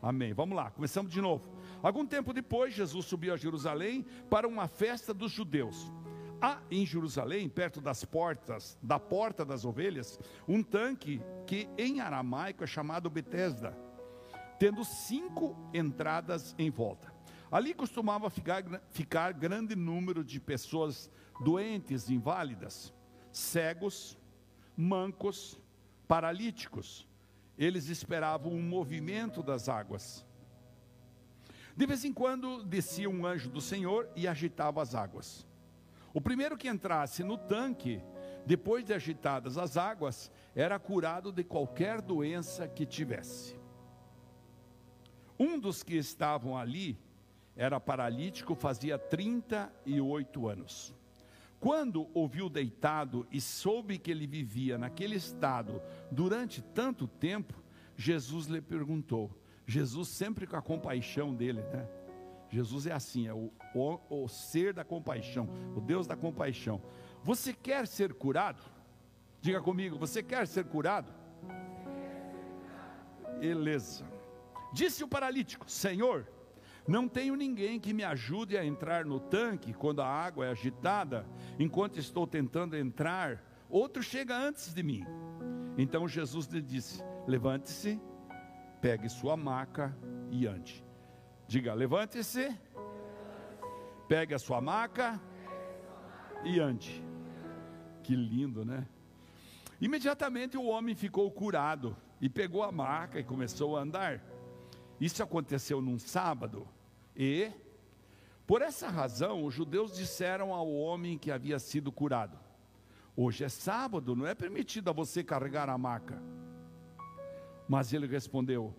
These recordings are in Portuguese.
Amém. Vamos lá, começamos de novo. Algum tempo depois, Jesus subiu a Jerusalém para uma festa dos judeus. Há em Jerusalém, perto das portas, da porta das ovelhas, um tanque que em aramaico é chamado Betesda, tendo cinco entradas em volta. Ali costumava ficar, ficar grande número de pessoas doentes, inválidas, cegos, mancos, paralíticos. Eles esperavam um movimento das águas. De vez em quando descia um anjo do Senhor e agitava as águas. O primeiro que entrasse no tanque, depois de agitadas as águas, era curado de qualquer doença que tivesse. Um dos que estavam ali era paralítico, fazia 38 anos. Quando ouviu deitado e soube que ele vivia naquele estado durante tanto tempo, Jesus lhe perguntou. Jesus sempre com a compaixão dele, né? Jesus é assim, é o, o, o ser da compaixão, o Deus da compaixão. Você quer ser curado? Diga comigo, você quer ser curado? Beleza. Disse o paralítico: Senhor, não tenho ninguém que me ajude a entrar no tanque quando a água é agitada, enquanto estou tentando entrar, outro chega antes de mim. Então Jesus lhe disse: Levante-se, pegue sua maca e ande. Diga: levante-se, pegue a sua maca e ande. Que lindo, né? Imediatamente o homem ficou curado e pegou a maca e começou a andar. Isso aconteceu num sábado e, por essa razão, os judeus disseram ao homem que havia sido curado: Hoje é sábado, não é permitido a você carregar a maca. Mas ele respondeu: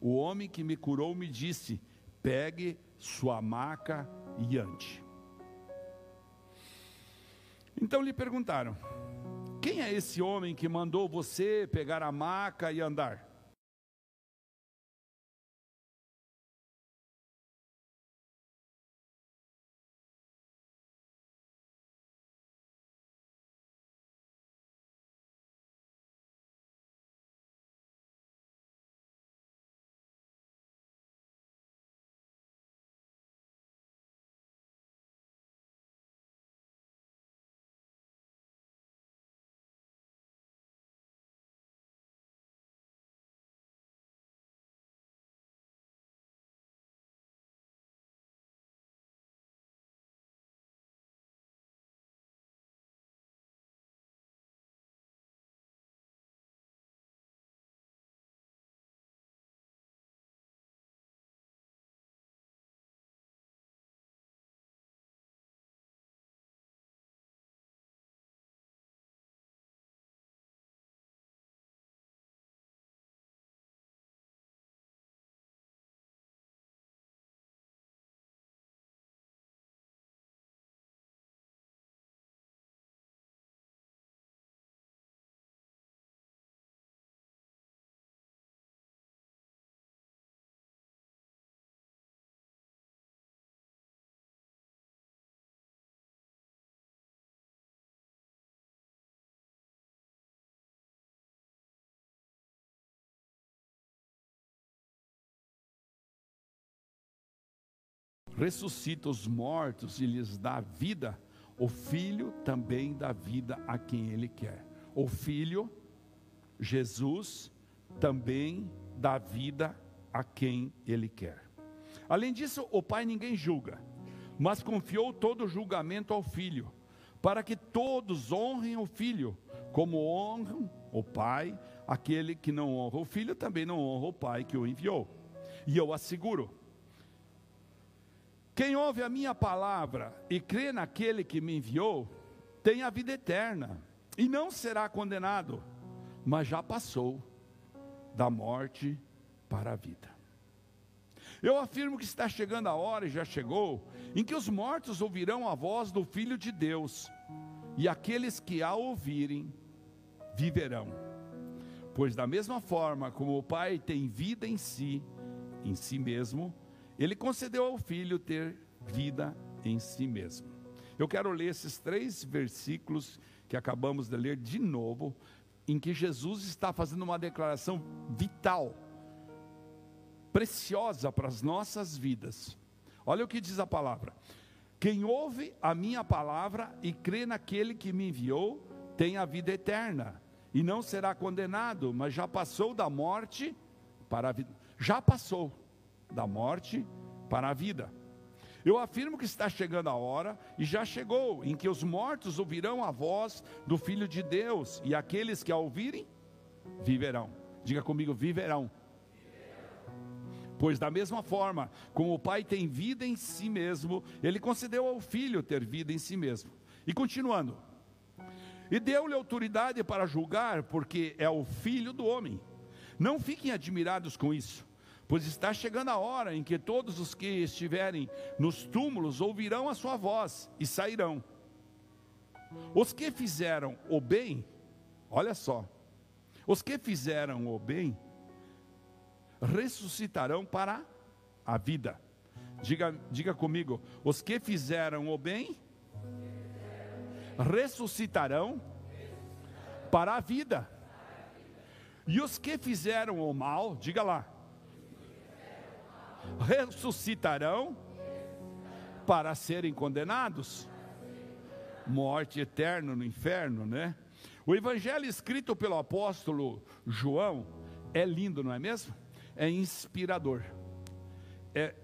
O homem que me curou me disse: pegue sua maca e ande. Então lhe perguntaram: Quem é esse homem que mandou você pegar a maca e andar? Ressuscita os mortos e lhes dá vida, o Filho também dá vida a quem Ele quer. O Filho, Jesus, também dá vida a quem Ele quer. Além disso, o Pai ninguém julga, mas confiou todo o julgamento ao Filho, para que todos honrem o Filho, como honram o Pai, aquele que não honra o Filho também não honra o Pai que o enviou. E eu asseguro, quem ouve a minha palavra e crê naquele que me enviou, tem a vida eterna e não será condenado, mas já passou da morte para a vida. Eu afirmo que está chegando a hora, e já chegou, em que os mortos ouvirão a voz do Filho de Deus, e aqueles que a ouvirem viverão. Pois, da mesma forma como o Pai tem vida em si, em si mesmo, ele concedeu ao filho ter vida em si mesmo. Eu quero ler esses três versículos que acabamos de ler de novo, em que Jesus está fazendo uma declaração vital preciosa para as nossas vidas. Olha o que diz a palavra: quem ouve a minha palavra e crê naquele que me enviou, tem a vida eterna, e não será condenado, mas já passou da morte para a vida. Já passou da morte para a vida. Eu afirmo que está chegando a hora, e já chegou, em que os mortos ouvirão a voz do Filho de Deus, e aqueles que a ouvirem, viverão. Diga comigo, viverão. Pois, da mesma forma como o Pai tem vida em si mesmo, ele concedeu ao Filho ter vida em si mesmo. E continuando, e deu-lhe autoridade para julgar, porque é o Filho do homem. Não fiquem admirados com isso pois está chegando a hora em que todos os que estiverem nos túmulos ouvirão a sua voz e sairão. Os que fizeram o bem, olha só, os que fizeram o bem ressuscitarão para a vida. Diga, diga comigo, os que fizeram o bem ressuscitarão para a vida. E os que fizeram o mal, diga lá, ressuscitarão para serem condenados. Morte eterna no inferno, né? O evangelho escrito pelo apóstolo João é lindo, não é mesmo? É inspirador, é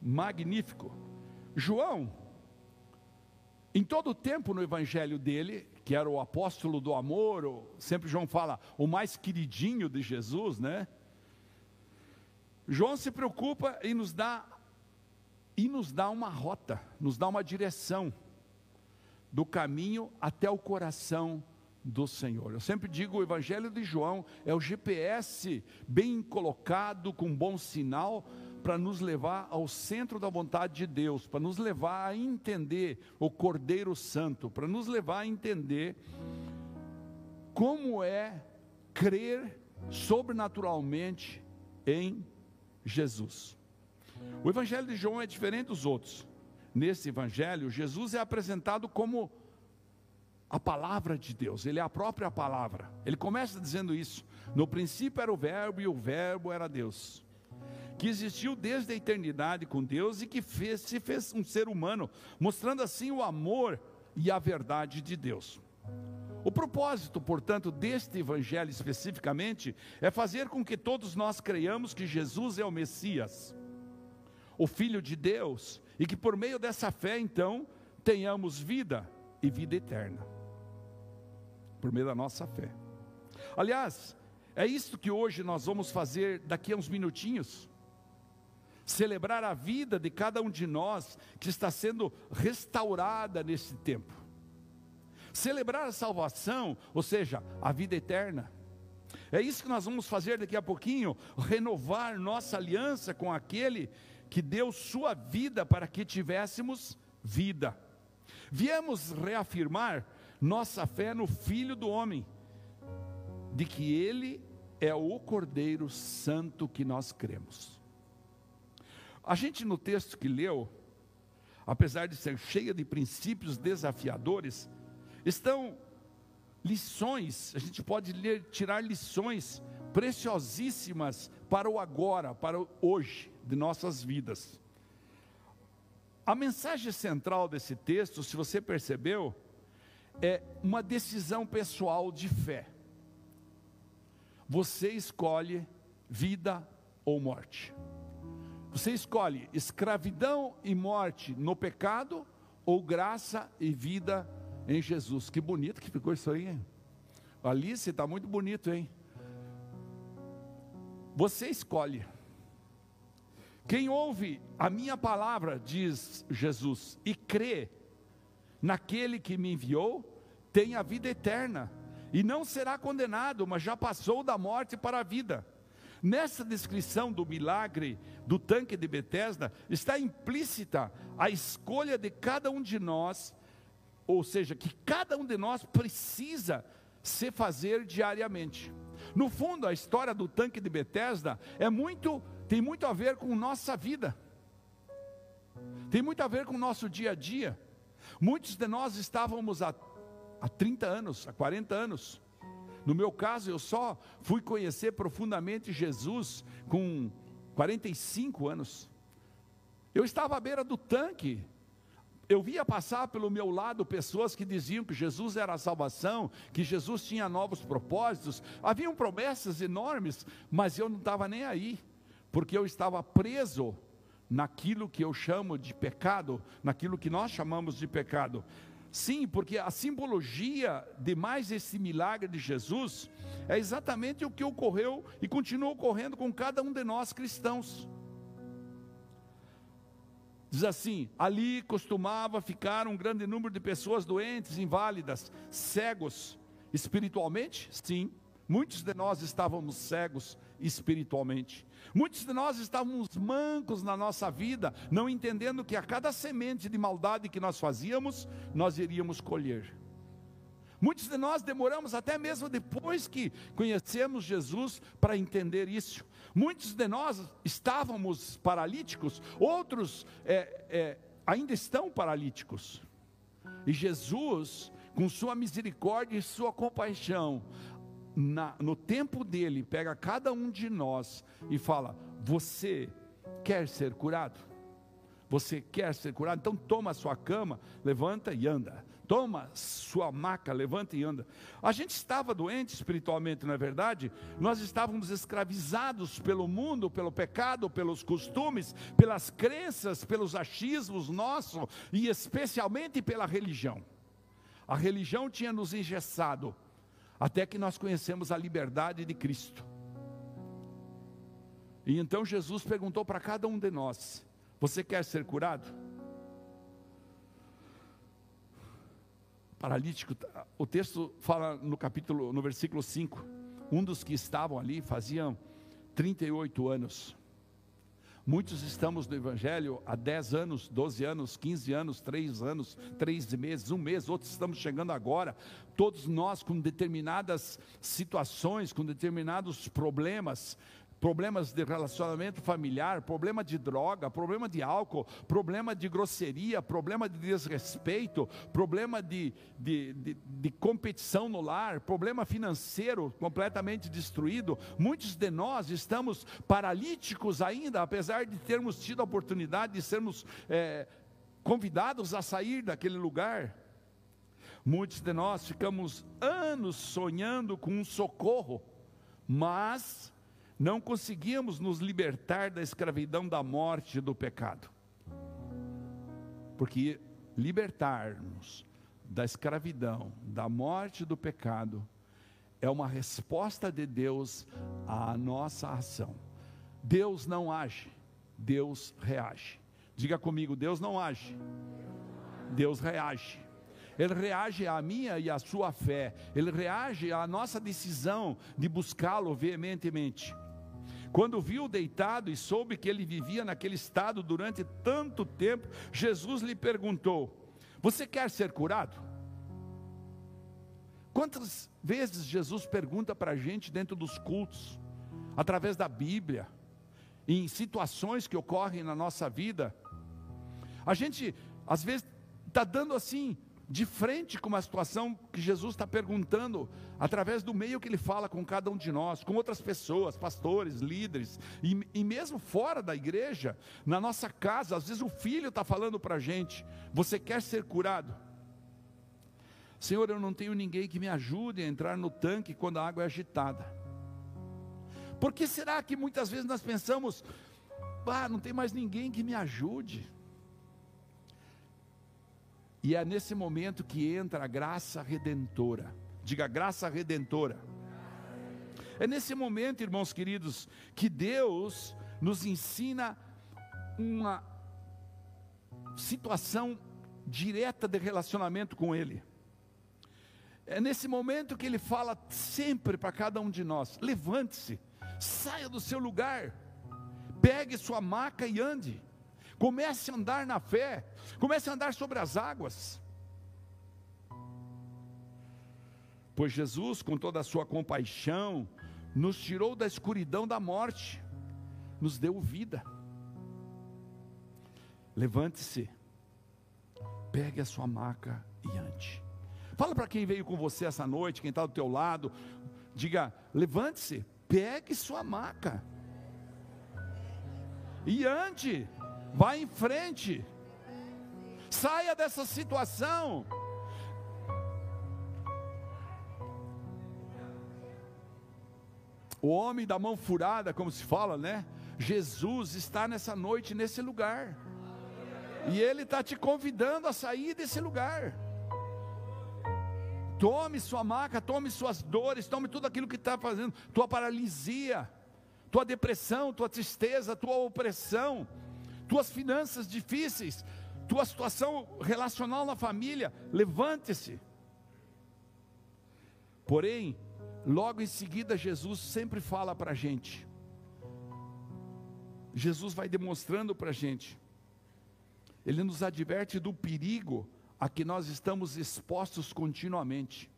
magnífico. João, em todo o tempo no evangelho dele, que era o apóstolo do amor, sempre João fala, o mais queridinho de Jesus, né? João se preocupa em nos dar e nos dá uma rota, nos dá uma direção do caminho até o coração do Senhor. Eu sempre digo, o Evangelho de João é o GPS bem colocado, com bom sinal, para nos levar ao centro da vontade de Deus, para nos levar a entender o Cordeiro Santo, para nos levar a entender como é crer sobrenaturalmente em Jesus. O evangelho de João é diferente dos outros. Nesse evangelho, Jesus é apresentado como a palavra de Deus, ele é a própria palavra. Ele começa dizendo isso: No princípio era o Verbo e o Verbo era Deus, que existiu desde a eternidade com Deus e que fez, se fez um ser humano, mostrando assim o amor e a verdade de Deus. O propósito, portanto, deste evangelho especificamente é fazer com que todos nós creiamos que Jesus é o Messias, o Filho de Deus, e que por meio dessa fé, então, tenhamos vida e vida eterna. Por meio da nossa fé. Aliás, é isso que hoje nós vamos fazer daqui a uns minutinhos. Celebrar a vida de cada um de nós que está sendo restaurada nesse tempo celebrar a salvação, ou seja, a vida eterna. É isso que nós vamos fazer daqui a pouquinho, renovar nossa aliança com aquele que deu sua vida para que tivéssemos vida. Viemos reafirmar nossa fé no Filho do Homem, de que Ele é o Cordeiro Santo que nós cremos. A gente no texto que leu, apesar de ser cheia de princípios desafiadores, estão lições, a gente pode ler, tirar lições preciosíssimas para o agora, para o hoje de nossas vidas. A mensagem central desse texto, se você percebeu, é uma decisão pessoal de fé. Você escolhe vida ou morte. Você escolhe escravidão e morte no pecado ou graça e vida em Jesus. Que bonito que ficou isso aí. Hein? Alice, está muito bonito, hein? Você escolhe. Quem ouve a minha palavra, diz Jesus, e crê naquele que me enviou, tem a vida eterna, e não será condenado, mas já passou da morte para a vida. Nessa descrição do milagre do tanque de Betesda, está implícita a escolha de cada um de nós ou seja, que cada um de nós precisa se fazer diariamente. No fundo, a história do tanque de Betesda é muito, tem muito a ver com nossa vida. Tem muito a ver com o nosso dia a dia. Muitos de nós estávamos há, há 30 anos, há 40 anos. No meu caso, eu só fui conhecer profundamente Jesus com 45 anos. Eu estava à beira do tanque. Eu via passar pelo meu lado pessoas que diziam que Jesus era a salvação, que Jesus tinha novos propósitos. Haviam promessas enormes, mas eu não estava nem aí, porque eu estava preso naquilo que eu chamo de pecado, naquilo que nós chamamos de pecado. Sim, porque a simbologia de mais esse milagre de Jesus é exatamente o que ocorreu e continua ocorrendo com cada um de nós cristãos. Diz assim: ali costumava ficar um grande número de pessoas doentes, inválidas, cegos. Espiritualmente, sim, muitos de nós estávamos cegos espiritualmente. Muitos de nós estávamos mancos na nossa vida, não entendendo que a cada semente de maldade que nós fazíamos, nós iríamos colher. Muitos de nós demoramos até mesmo depois que conhecemos Jesus para entender isso. Muitos de nós estávamos paralíticos, outros é, é, ainda estão paralíticos. E Jesus, com sua misericórdia e sua compaixão, na, no tempo dele, pega cada um de nós e fala: Você quer ser curado? Você quer ser curado? Então toma a sua cama, levanta e anda. Toma sua maca, levanta e anda. A gente estava doente espiritualmente, não é verdade? Nós estávamos escravizados pelo mundo, pelo pecado, pelos costumes, pelas crenças, pelos achismos nossos e especialmente pela religião. A religião tinha nos engessado até que nós conhecemos a liberdade de Cristo. E então Jesus perguntou para cada um de nós: Você quer ser curado? Paralítico, o texto fala no capítulo, no versículo 5, um dos que estavam ali faziam 38 anos. Muitos estamos no Evangelho há 10 anos, 12 anos, 15 anos, 3 anos, 3 meses, um mês, outros estamos chegando agora. Todos nós com determinadas situações, com determinados problemas, problemas de relacionamento familiar, problema de droga, problema de álcool, problema de grosseria, problema de desrespeito, problema de, de, de, de, competição no lar, problema financeiro completamente destruído. Muitos de nós estamos paralíticos ainda, apesar de termos tido a oportunidade de sermos é, convidados a sair daquele lugar. Muitos de nós ficamos anos sonhando com um socorro, mas não conseguimos nos libertar da escravidão da morte e do pecado. Porque libertar-nos da escravidão, da morte e do pecado, é uma resposta de Deus à nossa ação. Deus não age, Deus reage. Diga comigo: Deus não age, Deus reage. Ele reage à minha e à sua fé, ele reage à nossa decisão de buscá-lo veementemente. Quando viu deitado e soube que ele vivia naquele estado durante tanto tempo, Jesus lhe perguntou: Você quer ser curado? Quantas vezes Jesus pergunta para a gente dentro dos cultos, através da Bíblia, em situações que ocorrem na nossa vida, a gente às vezes está dando assim de frente com uma situação que Jesus está perguntando, através do meio que ele fala com cada um de nós, com outras pessoas, pastores, líderes, e, e mesmo fora da igreja, na nossa casa, às vezes o filho está falando para a gente: você quer ser curado? Senhor, eu não tenho ninguém que me ajude a entrar no tanque quando a água é agitada. Por que será que muitas vezes nós pensamos, ah, não tem mais ninguém que me ajude? E é nesse momento que entra a graça redentora. Diga graça redentora. É nesse momento, irmãos queridos, que Deus nos ensina uma situação direta de relacionamento com Ele. É nesse momento que Ele fala sempre para cada um de nós: levante-se, saia do seu lugar, pegue sua maca e ande. Comece a andar na fé, comece a andar sobre as águas. Pois Jesus, com toda a sua compaixão, nos tirou da escuridão da morte, nos deu vida. Levante-se, pegue a sua maca e ande. Fala para quem veio com você essa noite, quem está do teu lado, diga: levante-se, pegue sua maca e ande, vá em frente. Saia dessa situação. O homem da mão furada, como se fala, né? Jesus está nessa noite, nesse lugar. E Ele está te convidando a sair desse lugar. Tome sua maca, tome suas dores, tome tudo aquilo que está fazendo, tua paralisia, tua depressão, tua tristeza, tua opressão, tuas finanças difíceis, tua situação relacional na família. Levante-se. Porém, logo em seguida, Jesus sempre fala para a gente. Jesus vai demonstrando para a gente ele nos adverte do perigo a que nós estamos expostos continuamente.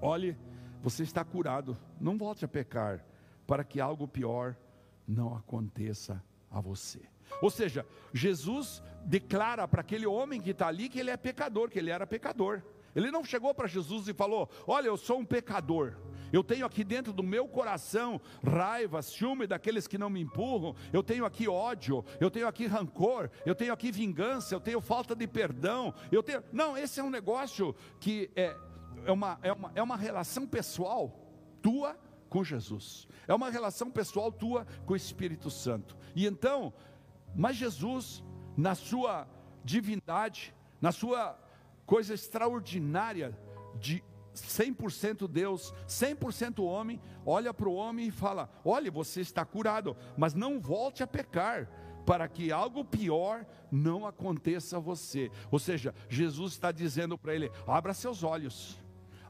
Olhe, você está curado, não volte a pecar, para que algo pior não aconteça a você. Ou seja, Jesus declara para aquele homem que está ali que ele é pecador, que ele era pecador. Ele não chegou para Jesus e falou: Olha, eu sou um pecador. Eu tenho aqui dentro do meu coração raiva, ciúme daqueles que não me empurram. Eu tenho aqui ódio, eu tenho aqui rancor, eu tenho aqui vingança, eu tenho falta de perdão. Eu tenho. Não, esse é um negócio que é, é, uma, é, uma, é uma relação pessoal tua com Jesus. É uma relação pessoal tua com o Espírito Santo. E então, mas Jesus, na sua divindade, na sua coisa extraordinária de 100% Deus, 100% homem, olha para o homem e fala: Olha, você está curado, mas não volte a pecar, para que algo pior não aconteça a você. Ou seja, Jesus está dizendo para ele: abra seus olhos.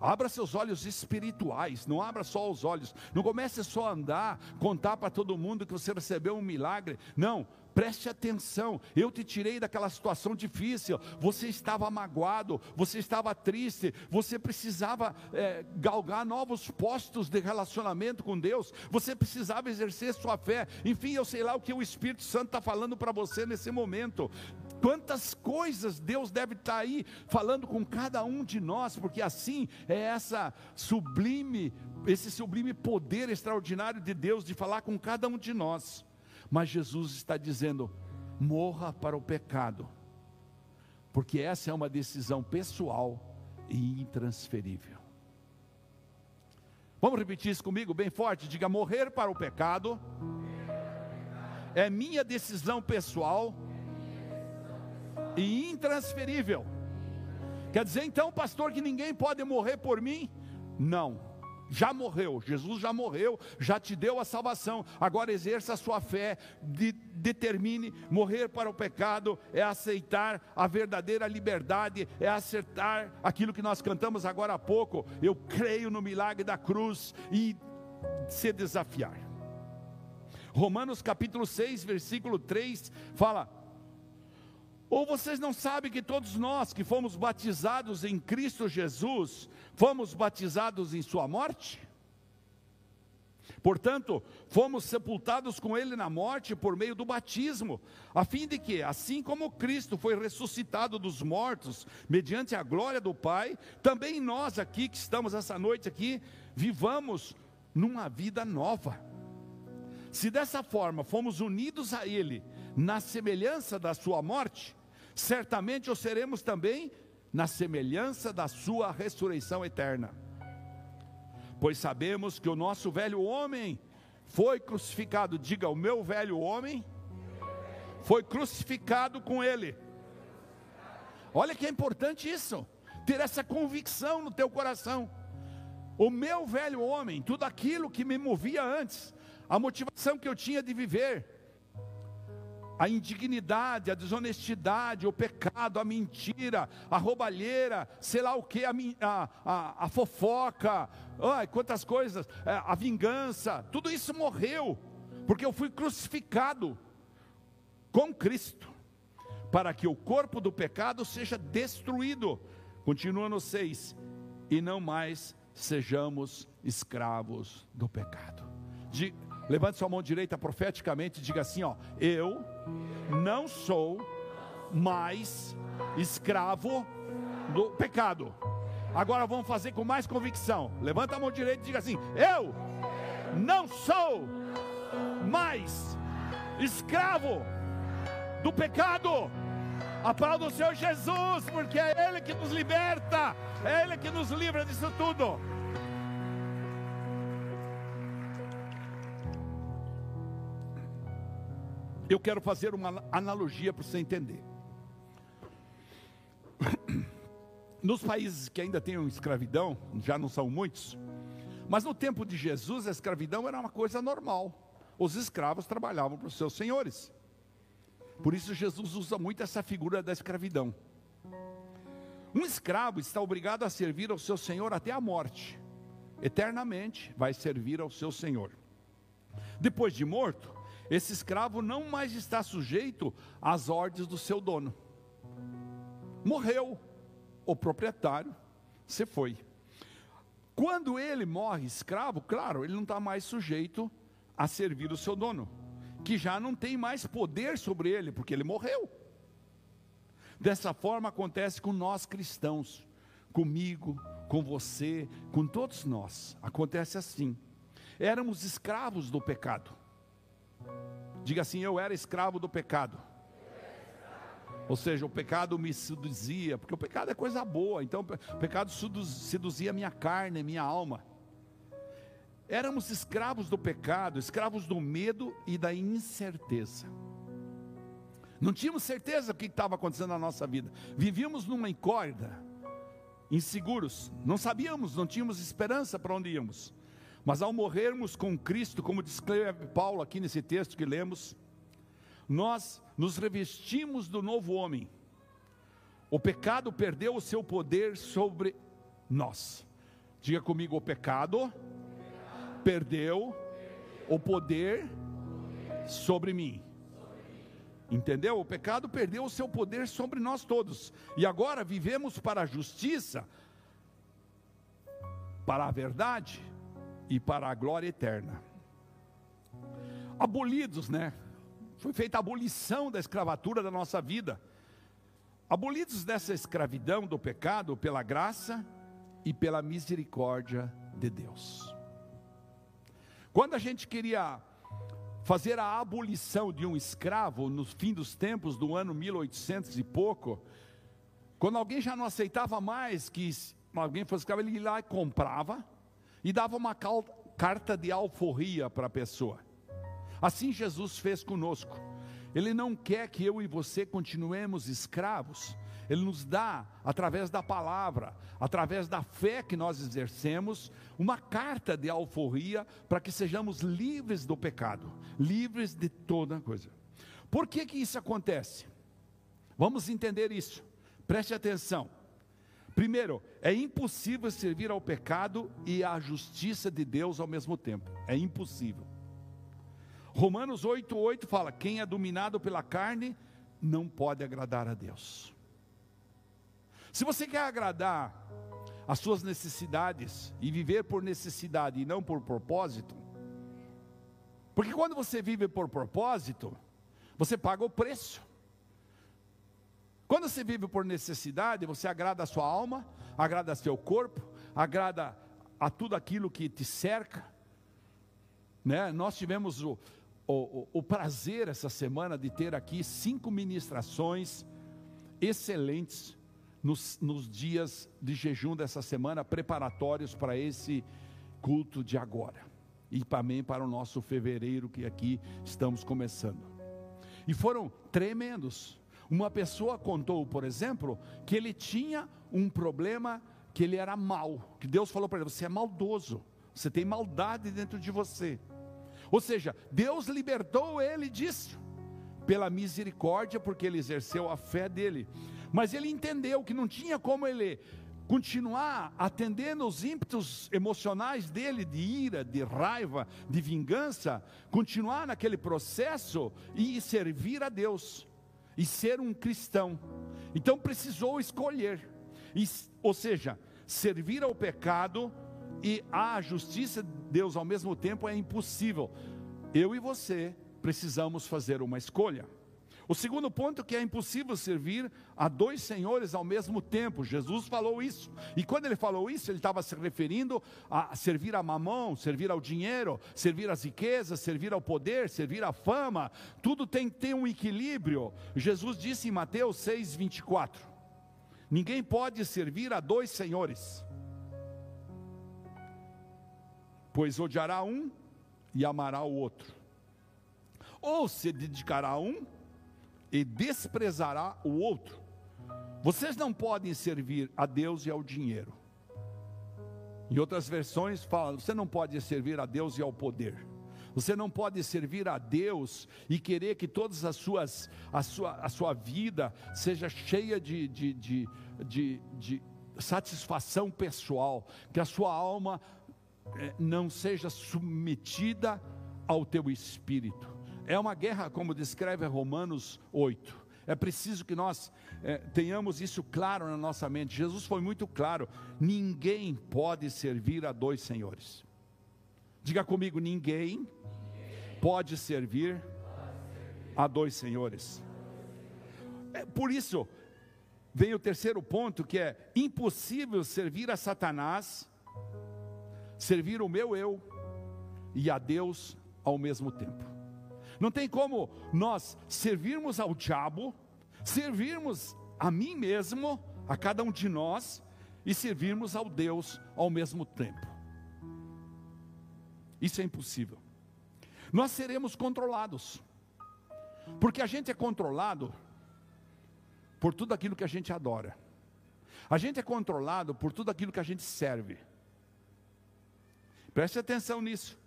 Abra seus olhos espirituais, não abra só os olhos. Não comece só a andar, contar para todo mundo que você recebeu um milagre. Não, Preste atenção, eu te tirei daquela situação difícil. Você estava magoado, você estava triste, você precisava é, galgar novos postos de relacionamento com Deus, você precisava exercer sua fé. Enfim, eu sei lá o que o Espírito Santo está falando para você nesse momento. Quantas coisas Deus deve estar tá aí falando com cada um de nós, porque assim é essa sublime, esse sublime poder extraordinário de Deus de falar com cada um de nós. Mas Jesus está dizendo: morra para o pecado, porque essa é uma decisão pessoal e intransferível. Vamos repetir isso comigo bem forte? Diga: morrer para o pecado é minha decisão pessoal e intransferível. Quer dizer então, pastor, que ninguém pode morrer por mim? Não já morreu, Jesus já morreu, já te deu a salvação. Agora exerça a sua fé, de, determine morrer para o pecado, é aceitar a verdadeira liberdade, é acertar aquilo que nós cantamos agora há pouco. Eu creio no milagre da cruz e se desafiar. Romanos capítulo 6, versículo 3 fala: ou vocês não sabem que todos nós que fomos batizados em Cristo Jesus, fomos batizados em Sua morte? Portanto, fomos sepultados com Ele na morte por meio do batismo, a fim de que, assim como Cristo foi ressuscitado dos mortos, mediante a glória do Pai, também nós aqui que estamos essa noite aqui, vivamos numa vida nova. Se dessa forma fomos unidos a Ele, na semelhança da Sua morte, certamente o seremos também na semelhança da sua ressurreição eterna. Pois sabemos que o nosso velho homem foi crucificado, diga, o meu velho homem foi crucificado com ele. Olha que é importante isso, ter essa convicção no teu coração. O meu velho homem, tudo aquilo que me movia antes, a motivação que eu tinha de viver, a indignidade, a desonestidade, o pecado, a mentira, a roubalheira, sei lá o que, a, a, a, fofoca, ai, quantas coisas, é, a vingança, tudo isso morreu, porque eu fui crucificado com Cristo, para que o corpo do pecado seja destruído. Continua no 6, e não mais sejamos escravos do pecado. De, Levante sua mão direita profeticamente e diga assim: ó, eu não sou mais escravo do pecado. Agora vamos fazer com mais convicção. Levanta a mão direita e diga assim: eu não sou mais escravo do pecado. Aplauda o Senhor Jesus, porque é Ele que nos liberta, é Ele que nos livra disso tudo. Eu quero fazer uma analogia para você entender. Nos países que ainda têm escravidão, já não são muitos, mas no tempo de Jesus a escravidão era uma coisa normal. Os escravos trabalhavam para os seus senhores. Por isso Jesus usa muito essa figura da escravidão. Um escravo está obrigado a servir ao seu senhor até a morte. Eternamente vai servir ao seu senhor. Depois de morto, esse escravo não mais está sujeito às ordens do seu dono. Morreu o proprietário, você foi. Quando ele morre escravo, claro, ele não está mais sujeito a servir o seu dono, que já não tem mais poder sobre ele, porque ele morreu. Dessa forma acontece com nós cristãos, comigo, com você, com todos nós. Acontece assim. Éramos escravos do pecado. Diga assim: Eu era escravo do pecado. Ou seja, o pecado me seduzia, porque o pecado é coisa boa, então o pecado seduzia minha carne, minha alma. Éramos escravos do pecado, escravos do medo e da incerteza. Não tínhamos certeza do que estava acontecendo na nossa vida. Vivíamos numa incórdia, inseguros. Não sabíamos, não tínhamos esperança para onde íamos. Mas ao morrermos com Cristo, como descreve Paulo aqui nesse texto que lemos, nós nos revestimos do novo homem. O pecado perdeu o seu poder sobre nós. Diga comigo: o pecado perdeu o poder sobre mim. Entendeu? O pecado perdeu o seu poder sobre nós todos. E agora vivemos para a justiça, para a verdade e para a glória eterna. Abolidos, né? Foi feita a abolição da escravatura da nossa vida. Abolidos dessa escravidão do pecado pela graça e pela misericórdia de Deus. Quando a gente queria fazer a abolição de um escravo no fim dos tempos do ano 1800 e pouco, quando alguém já não aceitava mais que alguém fosse escravo, ele ia lá e comprava e dava uma carta de alforria para a pessoa. Assim Jesus fez conosco. Ele não quer que eu e você continuemos escravos. Ele nos dá, através da palavra, através da fé que nós exercemos, uma carta de alforria para que sejamos livres do pecado, livres de toda coisa. Por que que isso acontece? Vamos entender isso. Preste atenção. Primeiro, é impossível servir ao pecado e à justiça de Deus ao mesmo tempo. É impossível. Romanos 8,8 fala: quem é dominado pela carne não pode agradar a Deus. Se você quer agradar as suas necessidades e viver por necessidade e não por propósito, porque quando você vive por propósito, você paga o preço. Quando você vive por necessidade, você agrada a sua alma, agrada a seu corpo, agrada a tudo aquilo que te cerca. Né? Nós tivemos o, o, o, prazer essa semana de ter aqui cinco ministrações excelentes nos, nos dias de jejum dessa semana, preparatórios para esse culto de agora. E também para o nosso fevereiro que aqui estamos começando. E foram tremendos. Uma pessoa contou, por exemplo, que ele tinha um problema que ele era mal, que Deus falou para ele: você é maldoso, você tem maldade dentro de você. Ou seja, Deus libertou ele disso, pela misericórdia, porque ele exerceu a fé dele. Mas ele entendeu que não tinha como ele continuar atendendo os ímpetos emocionais dele, de ira, de raiva, de vingança, continuar naquele processo e servir a Deus, e ser um cristão. Então precisou escolher, e, ou seja, servir ao pecado e a justiça de Deus ao mesmo tempo é impossível. Eu e você precisamos fazer uma escolha. O segundo ponto é que é impossível servir a dois senhores ao mesmo tempo. Jesus falou isso. E quando ele falou isso, ele estava se referindo a servir a mamão, servir ao dinheiro, servir às riquezas, servir ao poder, servir à fama. Tudo tem que ter um equilíbrio. Jesus disse em Mateus 6, 24: Ninguém pode servir a dois senhores, pois odiará um e amará o outro. Ou se dedicará a um e desprezará o outro. Vocês não podem servir a Deus e ao dinheiro. Em outras versões fala, você não pode servir a Deus e ao poder. Você não pode servir a Deus e querer que todas as suas, a sua, a sua vida seja cheia de, de, de, de, de satisfação pessoal, que a sua alma eh, não seja submetida ao teu espírito. É uma guerra, como descreve Romanos 8. É preciso que nós é, tenhamos isso claro na nossa mente. Jesus foi muito claro: ninguém pode servir a dois senhores. Diga comigo: ninguém pode servir a dois senhores. É, por isso, vem o terceiro ponto que é impossível servir a Satanás, servir o meu eu e a Deus ao mesmo tempo. Não tem como nós servirmos ao diabo, servirmos a mim mesmo, a cada um de nós, e servirmos ao Deus ao mesmo tempo. Isso é impossível. Nós seremos controlados, porque a gente é controlado por tudo aquilo que a gente adora, a gente é controlado por tudo aquilo que a gente serve. Preste atenção nisso.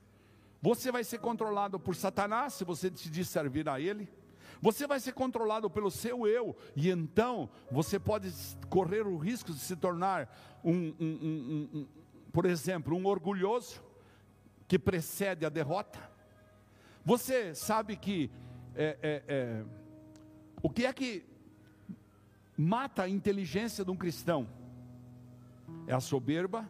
Você vai ser controlado por Satanás se você decidir servir a ele. Você vai ser controlado pelo seu eu, e então você pode correr o risco de se tornar um, um, um, um por exemplo, um orgulhoso que precede a derrota. Você sabe que é, é, é, o que é que mata a inteligência de um cristão? É a soberba,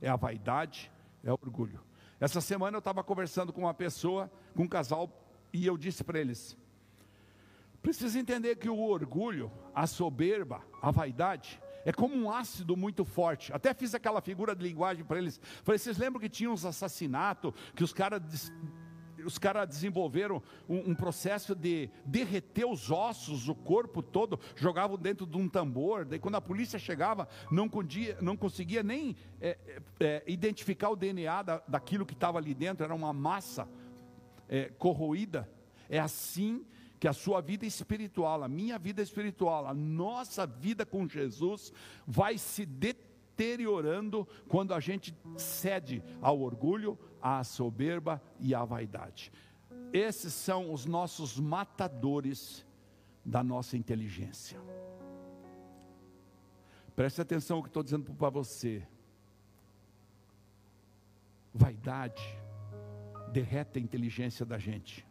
é a vaidade, é o orgulho. Essa semana eu estava conversando com uma pessoa, com um casal, e eu disse para eles: precisa entender que o orgulho, a soberba, a vaidade, é como um ácido muito forte. Até fiz aquela figura de linguagem para eles. Falei, vocês lembram que tinha uns assassinatos, que os caras os caras desenvolveram um, um, processo de derreter os ossos, o corpo todo, jogavam dentro de um tambor. Daí, quando a polícia chegava, não, podia, não conseguia nem é, é, identificar o DNA da, daquilo que estava ali dentro, era uma massa é, corroída. É assim que a sua vida espiritual, a minha vida espiritual, a nossa vida com Jesus vai se deteriorando quando a gente cede ao orgulho, à soberba e à vaidade. Esses são os nossos matadores da nossa inteligência. Preste atenção no que estou dizendo para você. Vaidade derrete a inteligência da gente.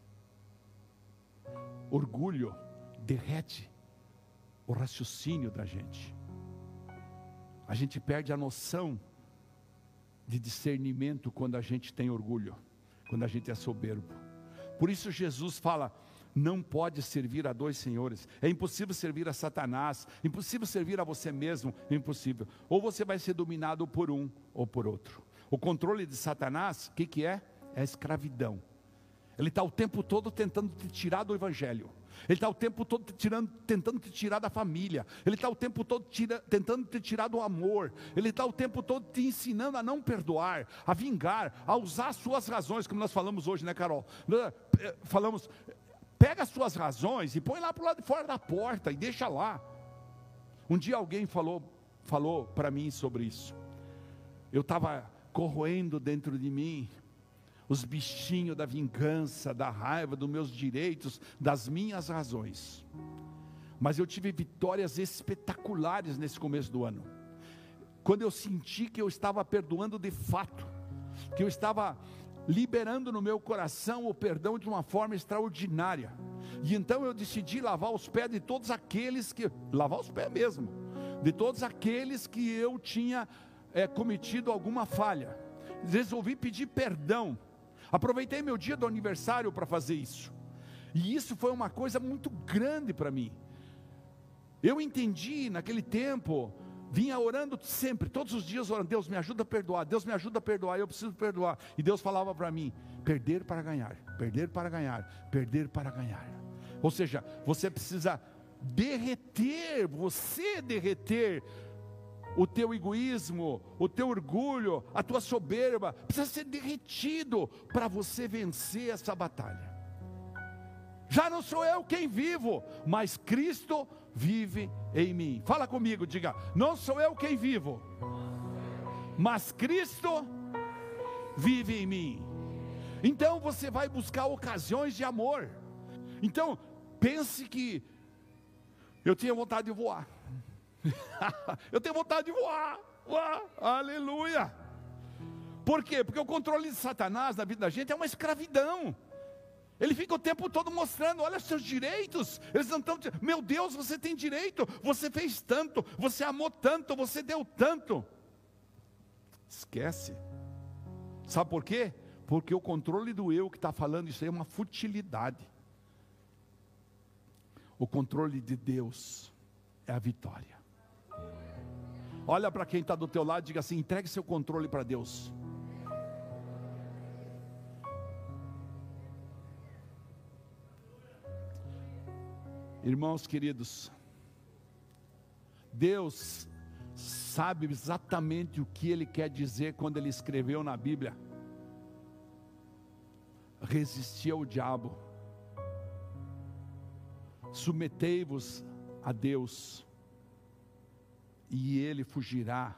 Orgulho derrete o raciocínio da gente. A gente perde a noção de discernimento quando a gente tem orgulho, quando a gente é soberbo. Por isso Jesus fala: não pode servir a dois senhores. É impossível servir a Satanás, impossível servir a você mesmo, impossível. Ou você vai ser dominado por um ou por outro. O controle de Satanás, o que, que é? É a escravidão. Ele está o tempo todo tentando te tirar do Evangelho. Ele está o tempo todo tirando, tentando te tirar da família. Ele está o tempo todo tira, tentando te tirar do amor. Ele está o tempo todo te ensinando a não perdoar, a vingar, a usar as suas razões, como nós falamos hoje, né, Carol? Eh, falamos, pega as suas razões e põe lá para o lado de fora da porta e deixa lá. Um dia alguém falou, falou para mim sobre isso. Eu estava corroendo dentro de mim os bichinhos da vingança, da raiva, dos meus direitos, das minhas razões. Mas eu tive vitórias espetaculares nesse começo do ano. Quando eu senti que eu estava perdoando de fato, que eu estava liberando no meu coração o perdão de uma forma extraordinária. E então eu decidi lavar os pés de todos aqueles que, lavar os pés mesmo, de todos aqueles que eu tinha é, cometido alguma falha. Resolvi pedir perdão Aproveitei meu dia do aniversário para fazer isso. E isso foi uma coisa muito grande para mim. Eu entendi naquele tempo, vinha orando sempre, todos os dias orando, Deus me ajuda a perdoar, Deus me ajuda a perdoar, eu preciso perdoar. E Deus falava para mim: perder para ganhar, perder para ganhar, perder para ganhar. Ou seja, você precisa derreter, você derreter o teu egoísmo, o teu orgulho, a tua soberba, precisa ser derretido para você vencer essa batalha. Já não sou eu quem vivo, mas Cristo vive em mim. Fala comigo, diga: não sou eu quem vivo, mas Cristo vive em mim. Então você vai buscar ocasiões de amor. Então, pense que eu tinha vontade de voar. eu tenho vontade de voar. voar. Aleluia. Por quê? Porque o controle de Satanás na vida da gente é uma escravidão. Ele fica o tempo todo mostrando, olha seus direitos. Eles não estão, meu Deus, você tem direito. Você fez tanto, você amou tanto, você deu tanto. Esquece. Sabe por quê? Porque o controle do eu que está falando isso aí é uma futilidade. O controle de Deus é a vitória. Olha para quem está do teu lado e diga assim: entregue seu controle para Deus. Irmãos queridos, Deus sabe exatamente o que Ele quer dizer quando Ele escreveu na Bíblia: resistir ao diabo, submetei-vos a Deus, e ele fugirá,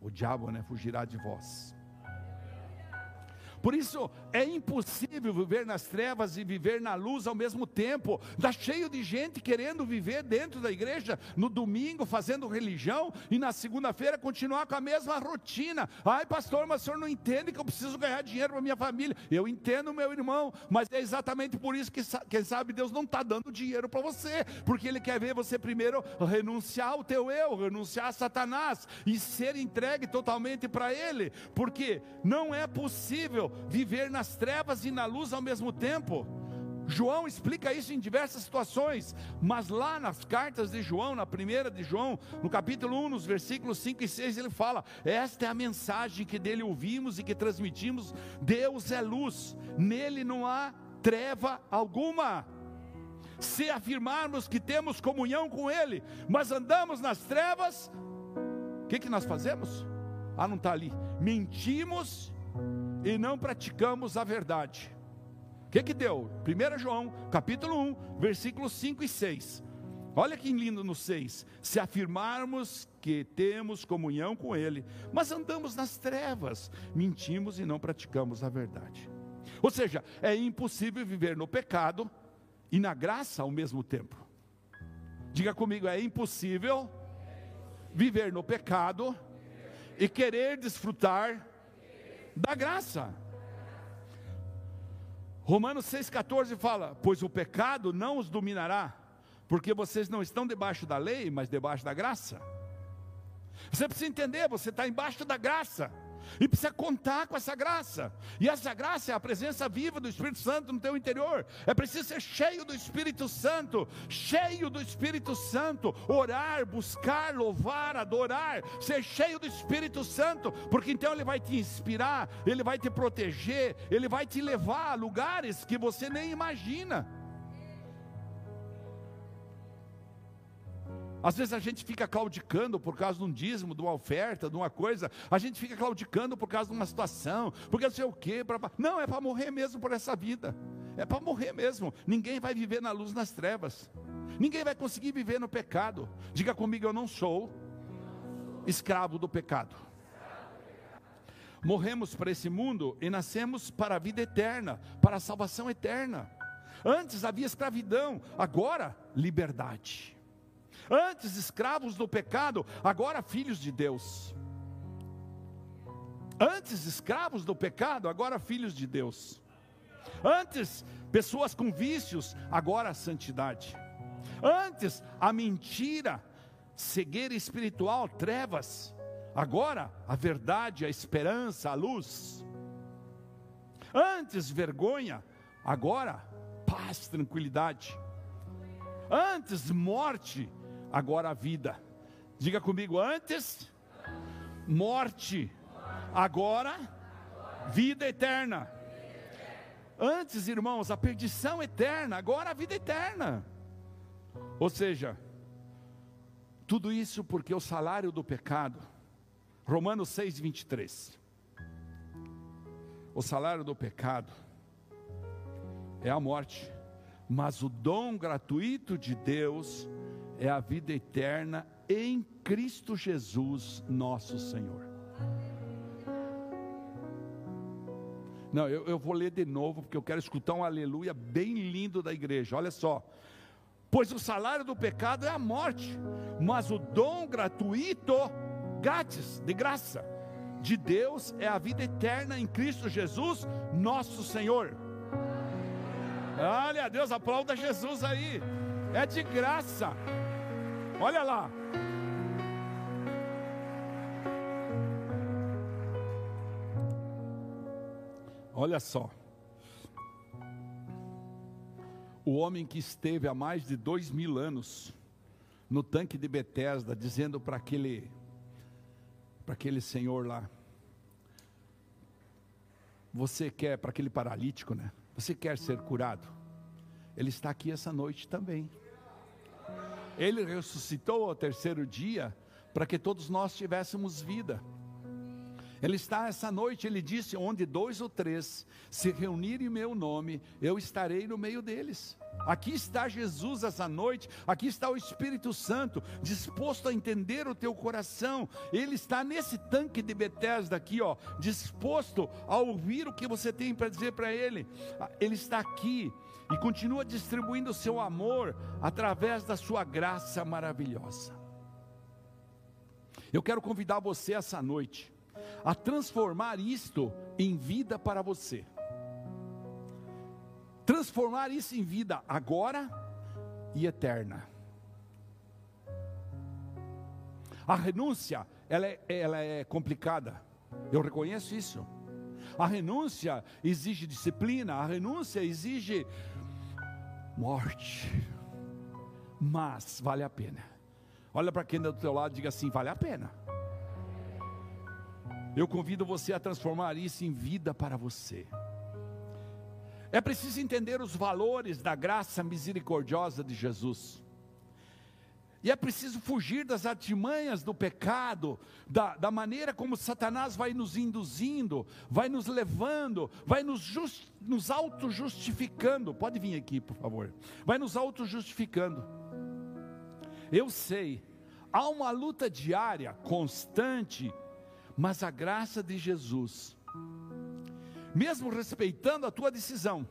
o diabo né, fugirá de vós. Por isso é impossível viver nas trevas e viver na luz ao mesmo tempo. Está cheio de gente querendo viver dentro da igreja no domingo, fazendo religião, e na segunda-feira continuar com a mesma rotina. Ai, pastor, mas o senhor não entende que eu preciso ganhar dinheiro para minha família. Eu entendo, meu irmão, mas é exatamente por isso que, quem sabe, Deus não está dando dinheiro para você, porque Ele quer ver você primeiro renunciar ao teu eu, renunciar a Satanás e ser entregue totalmente para Ele, porque não é possível viver nas trevas e na luz ao mesmo tempo. João explica isso em diversas situações, mas lá nas cartas de João, na primeira de João, no capítulo 1, nos versículos 5 e 6, ele fala: Esta é a mensagem que dele ouvimos e que transmitimos: Deus é luz, nele não há treva alguma. Se afirmarmos que temos comunhão com Ele, mas andamos nas trevas, o que, que nós fazemos? Ah, não está ali. Mentimos e não praticamos a verdade. O que que deu? 1 João, capítulo 1, versículos 5 e 6. Olha que lindo no 6. Se afirmarmos que temos comunhão com Ele, mas andamos nas trevas, mentimos e não praticamos a verdade. Ou seja, é impossível viver no pecado e na graça ao mesmo tempo. Diga comigo, é impossível viver no pecado e querer desfrutar da graça. Romanos 6,14 fala: Pois o pecado não os dominará, porque vocês não estão debaixo da lei, mas debaixo da graça. Você precisa entender, você está embaixo da graça e precisa contar com essa graça. E essa graça é a presença viva do Espírito Santo no teu interior. É preciso ser cheio do Espírito Santo, cheio do Espírito Santo, orar, buscar, louvar, adorar, ser cheio do Espírito Santo, porque então ele vai te inspirar, ele vai te proteger, ele vai te levar a lugares que você nem imagina. Às vezes a gente fica claudicando por causa de um dízimo, de uma oferta, de uma coisa. A gente fica claudicando por causa de uma situação, porque não sei o quê. Pra... Não, é para morrer mesmo por essa vida. É para morrer mesmo. Ninguém vai viver na luz nas trevas. Ninguém vai conseguir viver no pecado. Diga comigo, eu não sou escravo do pecado. Morremos para esse mundo e nascemos para a vida eterna, para a salvação eterna. Antes havia escravidão, agora liberdade. Antes escravos do pecado, agora filhos de Deus. Antes escravos do pecado, agora filhos de Deus. Antes pessoas com vícios, agora a santidade. Antes a mentira, cegueira espiritual, trevas. Agora a verdade, a esperança, a luz. Antes vergonha, agora paz tranquilidade. Antes morte, agora a vida. Diga comigo, antes morte, agora vida eterna. Antes, irmãos, a perdição eterna, agora a vida eterna. Ou seja, tudo isso porque o salário do pecado, Romanos 6, 23. O salário do pecado é a morte, mas o dom gratuito de Deus é a vida eterna em Cristo Jesus, nosso Senhor. Não, eu, eu, vou ler de novo, porque eu quero escutar um aleluia bem lindo da igreja. Olha só. Pois o salário do pecado é a morte, mas o dom gratuito, grátis, de graça, de Deus é a vida eterna em Cristo Jesus, nosso Senhor. Olha, Deus, aplauda Jesus aí. É de graça. Olha lá. Olha só. O homem que esteve há mais de dois mil anos no tanque de Betesda, dizendo para aquele, para aquele senhor lá, você quer, para aquele paralítico, né? Você quer ser curado? Ele está aqui essa noite também. Ele ressuscitou ao terceiro dia para que todos nós tivéssemos vida. Ele está essa noite, ele disse: onde dois ou três se reunirem em meu nome, eu estarei no meio deles. Aqui está Jesus essa noite, aqui está o Espírito Santo, disposto a entender o teu coração. Ele está nesse tanque de Betesda aqui, ó, disposto a ouvir o que você tem para dizer para ele. Ele está aqui e continua distribuindo o seu amor através da sua graça maravilhosa. Eu quero convidar você essa noite a transformar isto em vida para você. Transformar isso em vida agora e eterna. A renúncia, ela é, ela é complicada. Eu reconheço isso. A renúncia exige disciplina, a renúncia exige morte. Mas vale a pena. Olha para quem está do teu lado e diga assim: vale a pena. Eu convido você a transformar isso em vida para você. É preciso entender os valores da graça misericordiosa de Jesus. E é preciso fugir das artimanhas do pecado, da, da maneira como Satanás vai nos induzindo, vai nos levando, vai nos, just, nos auto-justificando. Pode vir aqui, por favor. Vai nos auto-justificando. Eu sei, há uma luta diária, constante, mas a graça de Jesus, mesmo respeitando a tua decisão,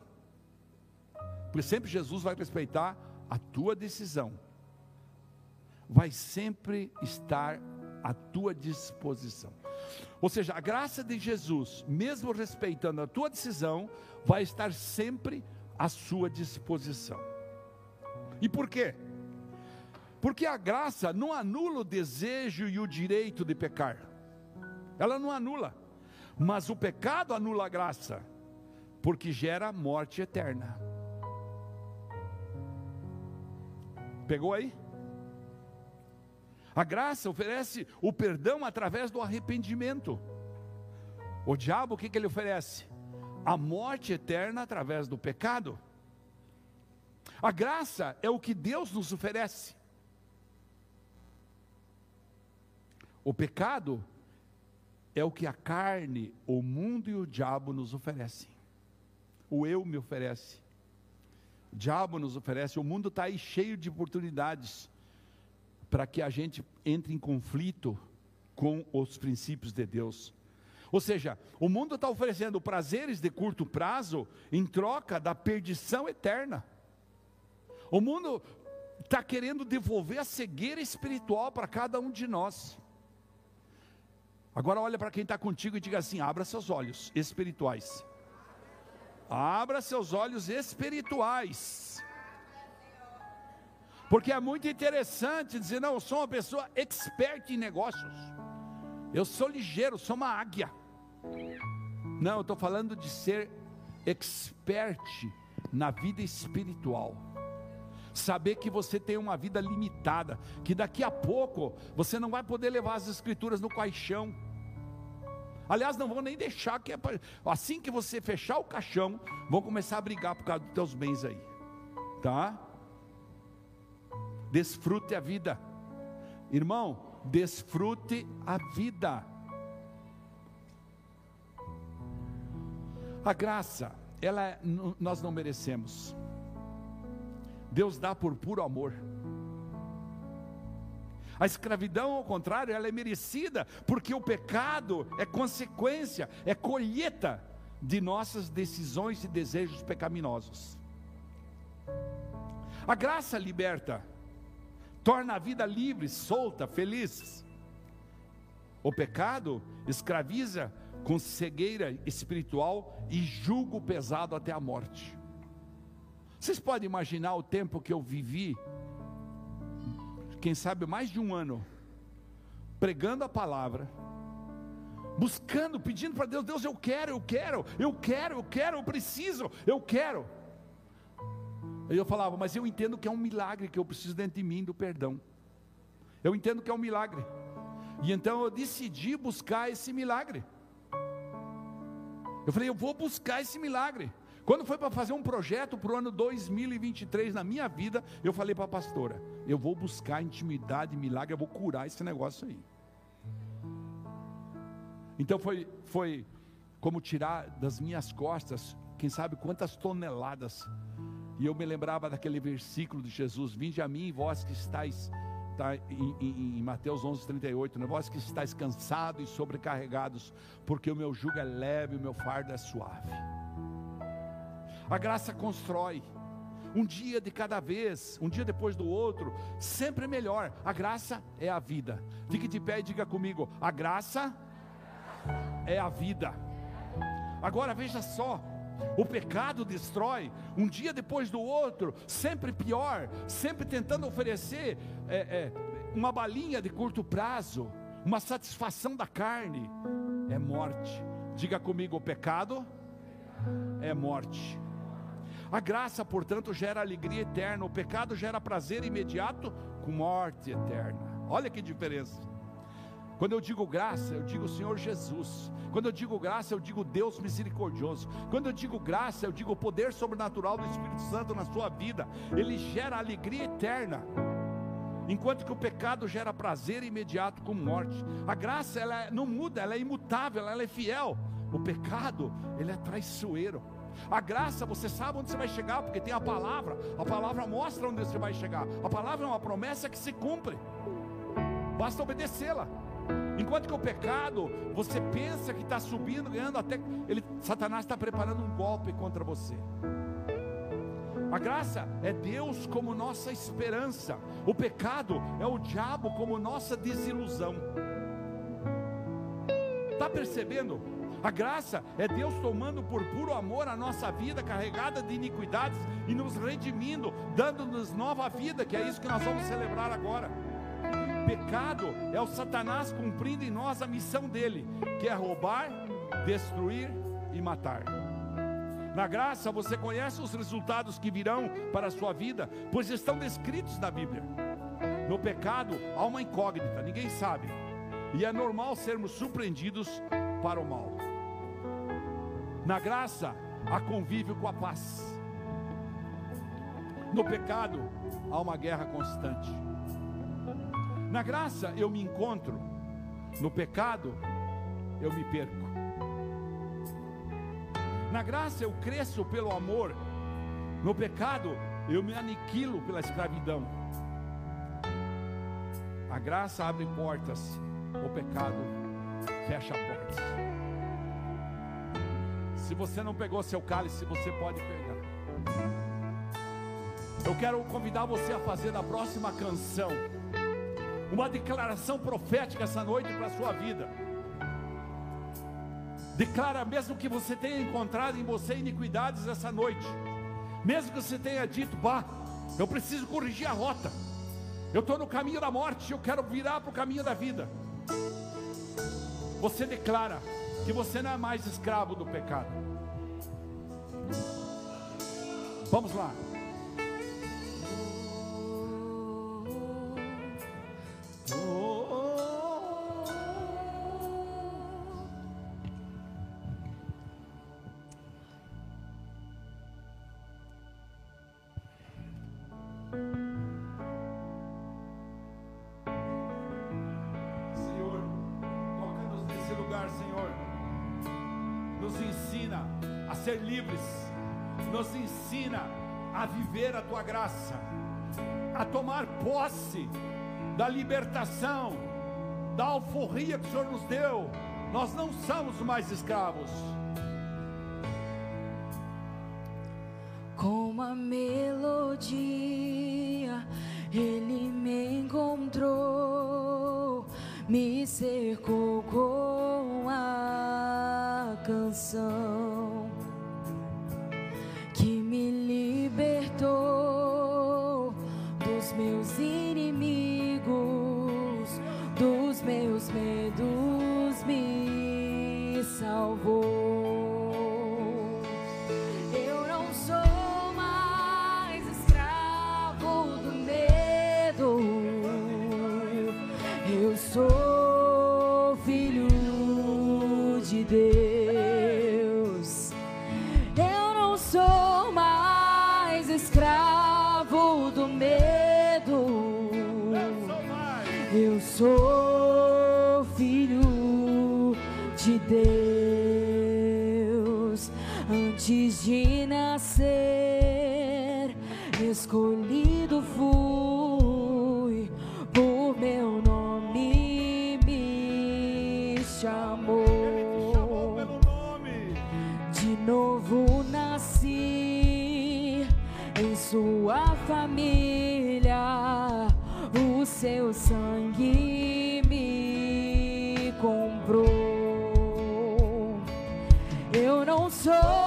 porque sempre Jesus vai respeitar a tua decisão, vai sempre estar à tua disposição. Ou seja, a graça de Jesus, mesmo respeitando a tua decisão, vai estar sempre à sua disposição. E por quê? Porque a graça não anula o desejo e o direito de pecar. Ela não anula. Mas o pecado anula a graça, porque gera morte eterna. Pegou aí? A graça oferece o perdão através do arrependimento. O diabo, o que, que ele oferece? A morte eterna através do pecado. A graça é o que Deus nos oferece. O pecado é o que a carne, o mundo e o diabo nos oferecem. O eu me oferece. O diabo nos oferece. O mundo está aí cheio de oportunidades para que a gente entre em conflito com os princípios de Deus. Ou seja, o mundo está oferecendo prazeres de curto prazo em troca da perdição eterna. O mundo está querendo devolver a cegueira espiritual para cada um de nós. Agora olha para quem está contigo e diga assim: abra seus olhos espirituais. Abra seus olhos espirituais. Porque é muito interessante dizer, não, eu sou uma pessoa expert em negócios. Eu sou ligeiro, sou uma águia. Não, eu estou falando de ser expert na vida espiritual. Saber que você tem uma vida limitada, que daqui a pouco você não vai poder levar as escrituras no caixão. Aliás, não vão nem deixar que é assim que você fechar o caixão, vão começar a brigar por causa dos teus bens aí. Tá? Desfrute a vida. Irmão, desfrute a vida. A graça, ela é, nós não merecemos. Deus dá por puro amor. A escravidão, ao contrário, ela é merecida, porque o pecado é consequência, é colheita de nossas decisões e desejos pecaminosos. A graça liberta, torna a vida livre, solta, feliz. O pecado escraviza com cegueira espiritual e julgo pesado até a morte. Vocês podem imaginar o tempo que eu vivi, quem sabe mais de um ano, pregando a palavra, buscando, pedindo para Deus: Deus, eu quero, eu quero, eu quero, eu quero, eu preciso, eu quero. E eu falava, mas eu entendo que é um milagre que eu preciso dentro de mim do perdão. Eu entendo que é um milagre. E então eu decidi buscar esse milagre. Eu falei, eu vou buscar esse milagre. Quando foi para fazer um projeto para o ano 2023 na minha vida, eu falei para a pastora: eu vou buscar intimidade, milagre, eu vou curar esse negócio aí. Então foi, foi como tirar das minhas costas, quem sabe quantas toneladas. E eu me lembrava daquele versículo de Jesus: Vinde a mim, vós que estáis está em, em, em, Mateus 11, 38, né? vós que estáis cansados e sobrecarregados, porque o meu jugo é leve o meu fardo é suave. A graça constrói, um dia de cada vez, um dia depois do outro, sempre melhor. A graça é a vida. Fique de pé e diga comigo: a graça é a vida. Agora veja só, o pecado destrói, um dia depois do outro, sempre pior, sempre tentando oferecer é, é, uma balinha de curto prazo, uma satisfação da carne, é morte. Diga comigo: o pecado é morte. A graça, portanto, gera alegria eterna, o pecado gera prazer imediato com morte eterna. Olha que diferença. Quando eu digo graça, eu digo Senhor Jesus. Quando eu digo graça, eu digo Deus misericordioso. Quando eu digo graça, eu digo o poder sobrenatural do Espírito Santo na sua vida. Ele gera alegria eterna. Enquanto que o pecado gera prazer imediato com morte. A graça ela não muda, ela é imutável, ela é fiel. O pecado, ele é traiçoeiro. A graça, você sabe onde você vai chegar, porque tem a palavra. A palavra mostra onde você vai chegar. A palavra é uma promessa que se cumpre. Basta obedecê-la. Enquanto que o pecado, você pensa que está subindo, ganhando até. Ele, Satanás está preparando um golpe contra você. A graça é Deus como nossa esperança. O pecado é o diabo como nossa desilusão. Está percebendo? A graça é Deus tomando por puro amor a nossa vida carregada de iniquidades e nos redimindo, dando-nos nova vida, que é isso que nós vamos celebrar agora. Pecado é o Satanás cumprindo em nós a missão dele, que é roubar, destruir e matar. Na graça você conhece os resultados que virão para a sua vida, pois estão descritos na Bíblia. No pecado há uma incógnita, ninguém sabe, e é normal sermos surpreendidos para o mal. Na graça há convívio com a paz. No pecado há uma guerra constante. Na graça eu me encontro, no pecado eu me perco. Na graça eu cresço pelo amor, no pecado eu me aniquilo pela escravidão. A graça abre portas, o pecado fecha portas. Se você não pegou seu cálice, você pode pegar. Eu quero convidar você a fazer na próxima canção uma declaração profética essa noite para a sua vida. Declara mesmo que você tenha encontrado em você iniquidades essa noite, mesmo que você tenha dito, bah, eu preciso corrigir a rota, eu estou no caminho da morte, eu quero virar para o caminho da vida. Você declara que você não é mais escravo do pecado. Vamos lá. Ser livres, nos ensina a viver a tua graça, a tomar posse da libertação, da alforria que o Senhor nos deu. Nós não somos mais escravos. Em sua família. O seu sangue me comprou. Eu não sou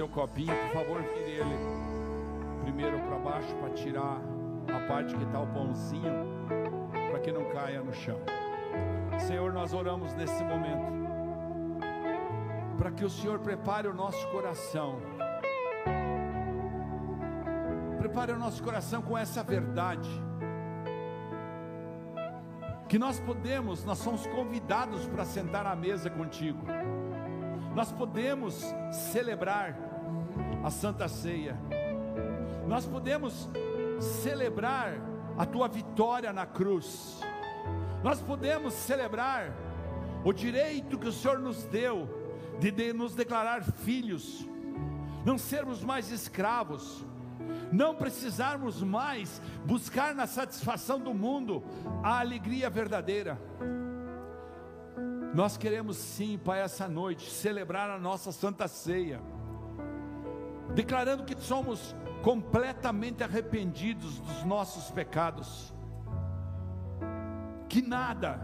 seu copinho, por favor, vire ele primeiro para baixo para tirar a parte que está o pãozinho, para que não caia no chão. Senhor, nós oramos nesse momento para que o Senhor prepare o nosso coração. Prepare o nosso coração com essa verdade. Que nós podemos, nós somos convidados para sentar à mesa contigo nós podemos celebrar a Santa Ceia, nós podemos celebrar a tua vitória na cruz, nós podemos celebrar o direito que o Senhor nos deu de, de nos declarar filhos, não sermos mais escravos, não precisarmos mais buscar na satisfação do mundo a alegria verdadeira. Nós queremos sim, Pai, essa noite celebrar a nossa Santa Ceia, declarando que somos completamente arrependidos dos nossos pecados, que nada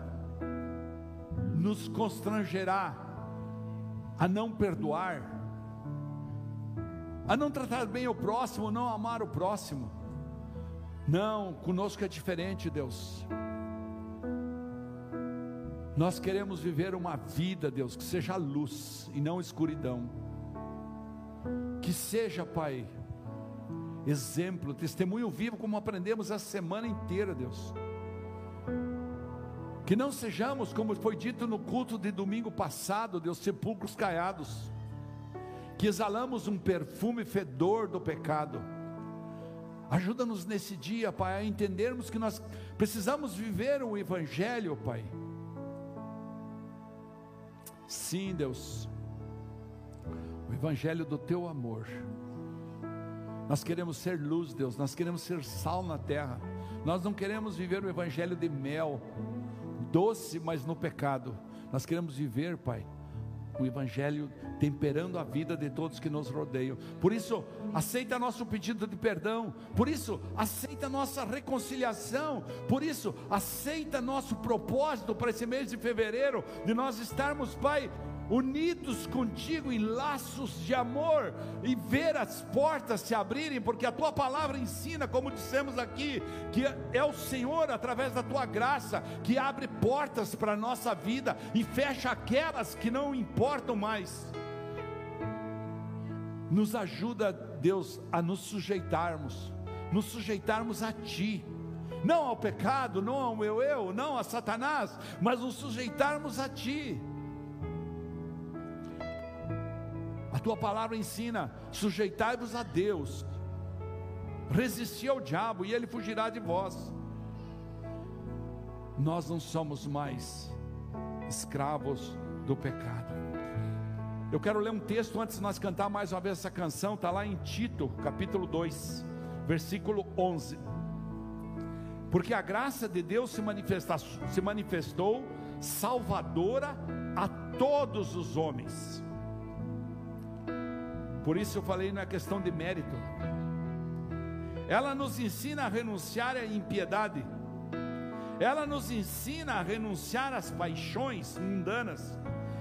nos constrangerá a não perdoar, a não tratar bem o próximo, não amar o próximo. Não, conosco é diferente, Deus. Nós queremos viver uma vida, Deus, que seja luz e não escuridão. Que seja, Pai, exemplo, testemunho vivo, como aprendemos a semana inteira, Deus. Que não sejamos, como foi dito no culto de domingo passado, Deus, sepulcros caiados. Que exalamos um perfume fedor do pecado. Ajuda-nos nesse dia, Pai, a entendermos que nós precisamos viver o Evangelho, Pai Sim, Deus, o Evangelho do Teu amor. Nós queremos ser luz, Deus, nós queremos ser sal na terra. Nós não queremos viver o Evangelho de mel, doce, mas no pecado. Nós queremos viver, Pai, o Evangelho temperando a vida de todos que nos rodeiam. Por isso, aceita nosso pedido de perdão. Por isso, aceita nossa reconciliação. Por isso, aceita nosso propósito para esse mês de fevereiro, de nós estarmos, Pai, unidos contigo em laços de amor e ver as portas se abrirem, porque a tua palavra ensina, como dissemos aqui, que é o Senhor, através da tua graça, que abre portas para a nossa vida e fecha aquelas que não importam mais. Nos ajuda, Deus, a nos sujeitarmos, nos sujeitarmos a Ti não ao pecado, não ao meu eu, não a Satanás, mas nos sujeitarmos a Ti. Tua palavra ensina: sujeitai-vos a Deus, resisti ao diabo e ele fugirá de vós. Nós não somos mais escravos do pecado. Eu quero ler um texto antes de nós cantar mais uma vez essa canção, está lá em Tito, capítulo 2, versículo 11. Porque a graça de Deus se, se manifestou salvadora a todos os homens por isso eu falei na questão de mérito. Ela nos ensina a renunciar à impiedade. Ela nos ensina a renunciar às paixões mundanas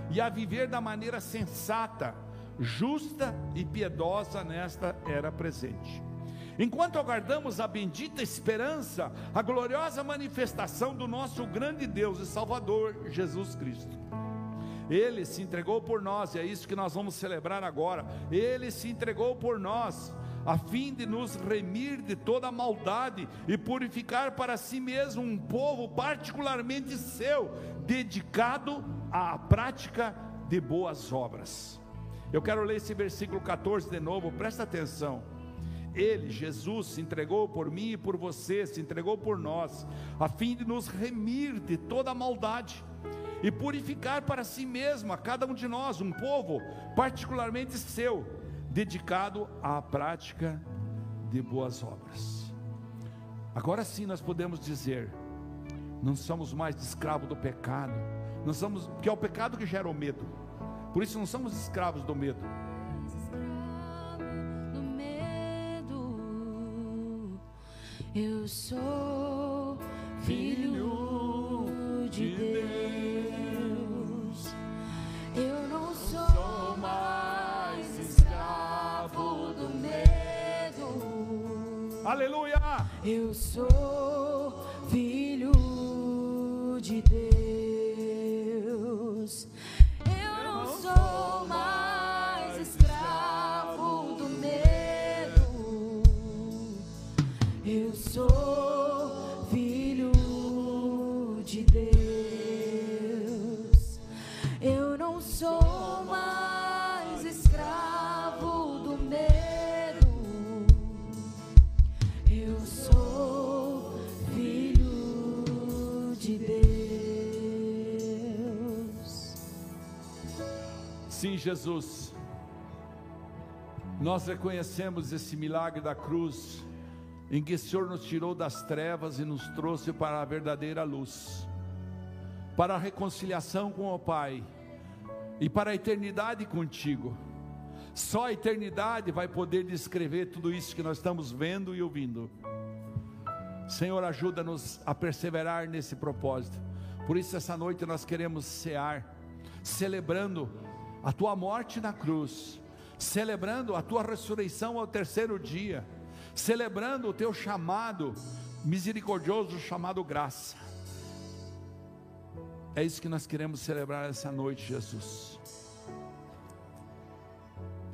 e a viver da maneira sensata, justa e piedosa nesta era presente. Enquanto aguardamos a bendita esperança, a gloriosa manifestação do nosso grande Deus e Salvador Jesus Cristo. Ele se entregou por nós, e é isso que nós vamos celebrar agora. Ele se entregou por nós, a fim de nos remir de toda maldade e purificar para si mesmo um povo particularmente seu, dedicado à prática de boas obras. Eu quero ler esse versículo 14 de novo, presta atenção. Ele, Jesus, se entregou por mim e por você, se entregou por nós, a fim de nos remir de toda maldade e purificar para si mesmo a cada um de nós um povo particularmente seu, dedicado à prática de boas obras. Agora sim nós podemos dizer, não somos mais escravos do pecado, não somos, porque é o pecado que gera o medo. Por isso não somos escravos do medo. Eu sou filho de Deus. Aleluia! Eu sou filho de Deus. Jesus. Nós reconhecemos esse milagre da cruz, em que o Senhor nos tirou das trevas e nos trouxe para a verdadeira luz, para a reconciliação com o Pai e para a eternidade contigo. Só a eternidade vai poder descrever tudo isso que nós estamos vendo e ouvindo. Senhor, ajuda-nos a perseverar nesse propósito. Por isso, essa noite nós queremos cear, celebrando a tua morte na cruz, celebrando a tua ressurreição ao terceiro dia, celebrando o teu chamado misericordioso, chamado graça. É isso que nós queremos celebrar essa noite, Jesus.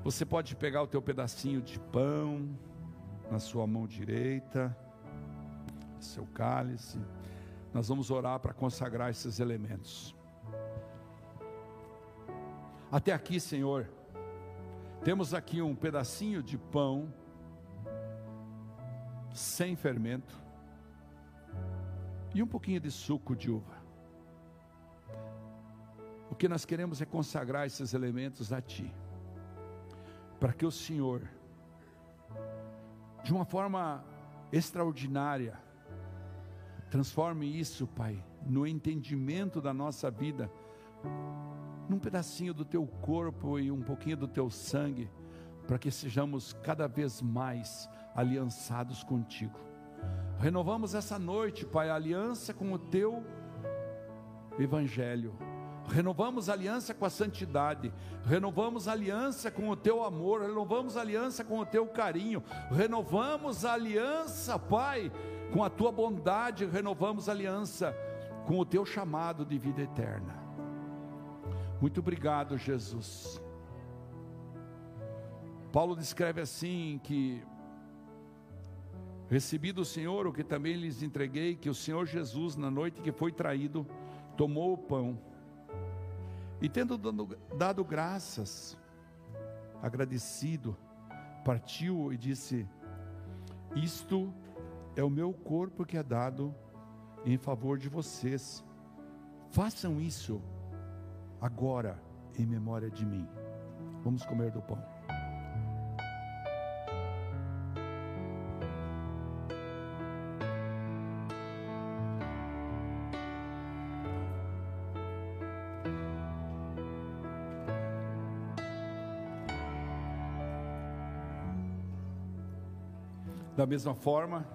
Você pode pegar o teu pedacinho de pão na sua mão direita, seu cálice. Nós vamos orar para consagrar esses elementos. Até aqui, Senhor, temos aqui um pedacinho de pão sem fermento e um pouquinho de suco de uva. O que nós queremos é consagrar esses elementos a Ti, para que o Senhor, de uma forma extraordinária, transforme isso, Pai, no entendimento da nossa vida, num pedacinho do Teu corpo e um pouquinho do Teu sangue, para que sejamos cada vez mais aliançados contigo. Renovamos essa noite, Pai, a aliança com o Teu Evangelho. Renovamos aliança com a santidade, renovamos aliança com o teu amor, renovamos aliança com o teu carinho, renovamos aliança, Pai, com a tua bondade, renovamos aliança com o teu chamado de vida eterna. Muito obrigado, Jesus. Paulo descreve assim que recebi do Senhor o que também lhes entreguei, que o Senhor Jesus, na noite que foi traído, tomou o pão e tendo dado, dado graças, agradecido, partiu e disse: Isto é o meu corpo que é dado em favor de vocês. Façam isso agora em memória de mim. Vamos comer do pão. Da mesma forma,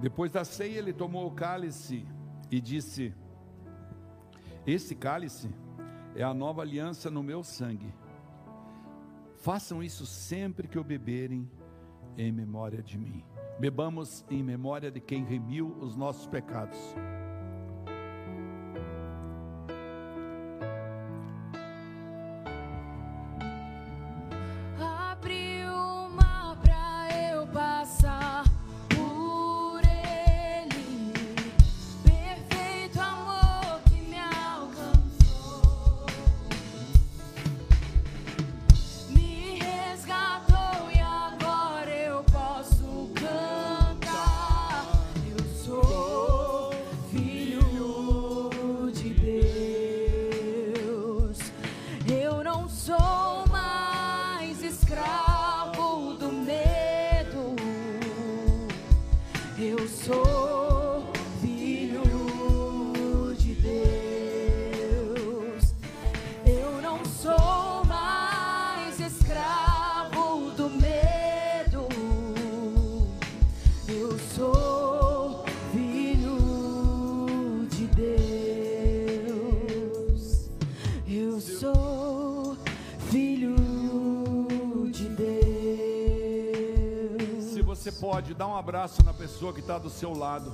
depois da ceia, ele tomou o cálice e disse: Esse cálice é a nova aliança no meu sangue. Façam isso sempre que o beberem em memória de mim. Bebamos em memória de quem remiu os nossos pecados. Abraço na pessoa que está do seu lado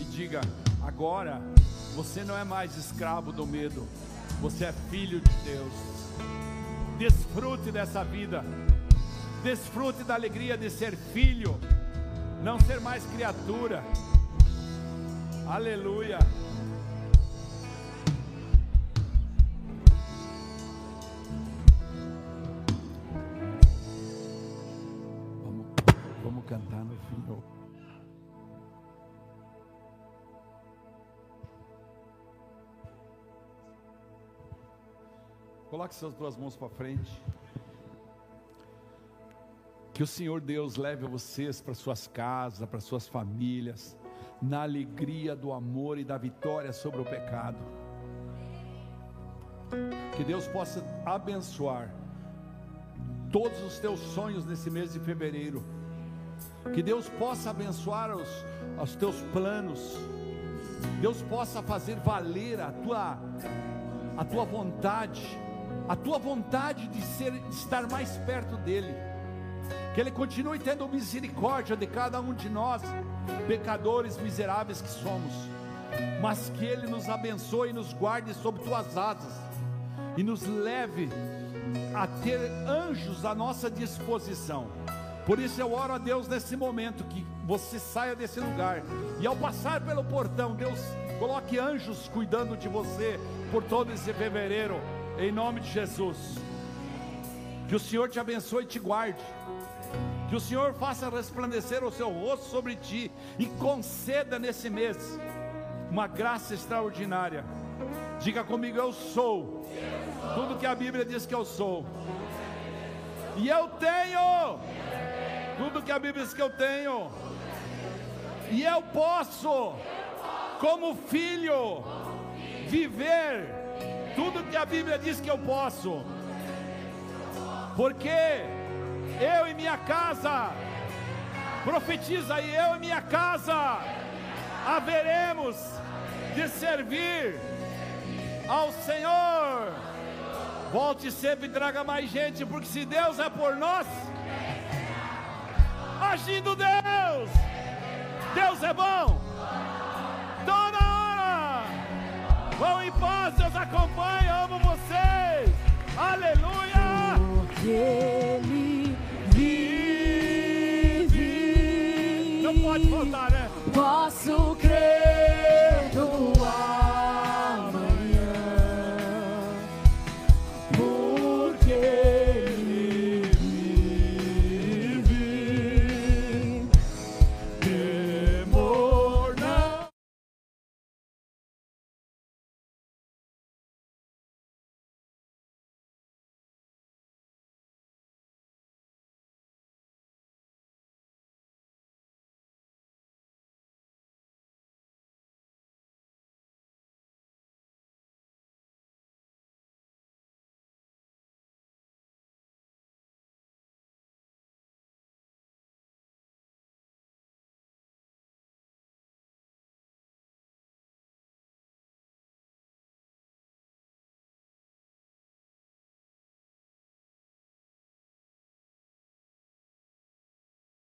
e diga: agora você não é mais escravo do medo, você é filho de Deus. Desfrute dessa vida, desfrute da alegria de ser filho, não ser mais criatura. Aleluia. Coloque suas duas mãos para frente. Que o Senhor Deus leve vocês para suas casas, para suas famílias, na alegria do amor e da vitória sobre o pecado. Que Deus possa abençoar todos os teus sonhos nesse mês de fevereiro. Que Deus possa abençoar os, os teus planos. Deus possa fazer valer a tua, a tua vontade a tua vontade de, ser, de estar mais perto dEle. Que Ele continue tendo misericórdia de cada um de nós, pecadores miseráveis que somos, mas que Ele nos abençoe e nos guarde sob tuas asas e nos leve a ter anjos à nossa disposição. Por isso eu oro a Deus nesse momento que você saia desse lugar e ao passar pelo portão, Deus coloque anjos cuidando de você por todo esse fevereiro, em nome de Jesus. Que o Senhor te abençoe e te guarde. Que o Senhor faça resplandecer o seu rosto sobre ti e conceda nesse mês uma graça extraordinária. Diga comigo, eu sou tudo que a Bíblia diz que eu sou. E eu tenho tudo que a Bíblia diz que eu tenho. E eu posso, como filho, viver tudo que a Bíblia diz que eu posso. Porque eu e minha casa, profetiza aí, eu e minha casa, haveremos de servir ao Senhor. Volte sempre e traga mais gente, porque se Deus é por nós, agindo Deus, Deus é bom. Vão em paz, Deus acompanha, amo vocês. Aleluia! Porque Ele vive. Não pode voltar, né? Posso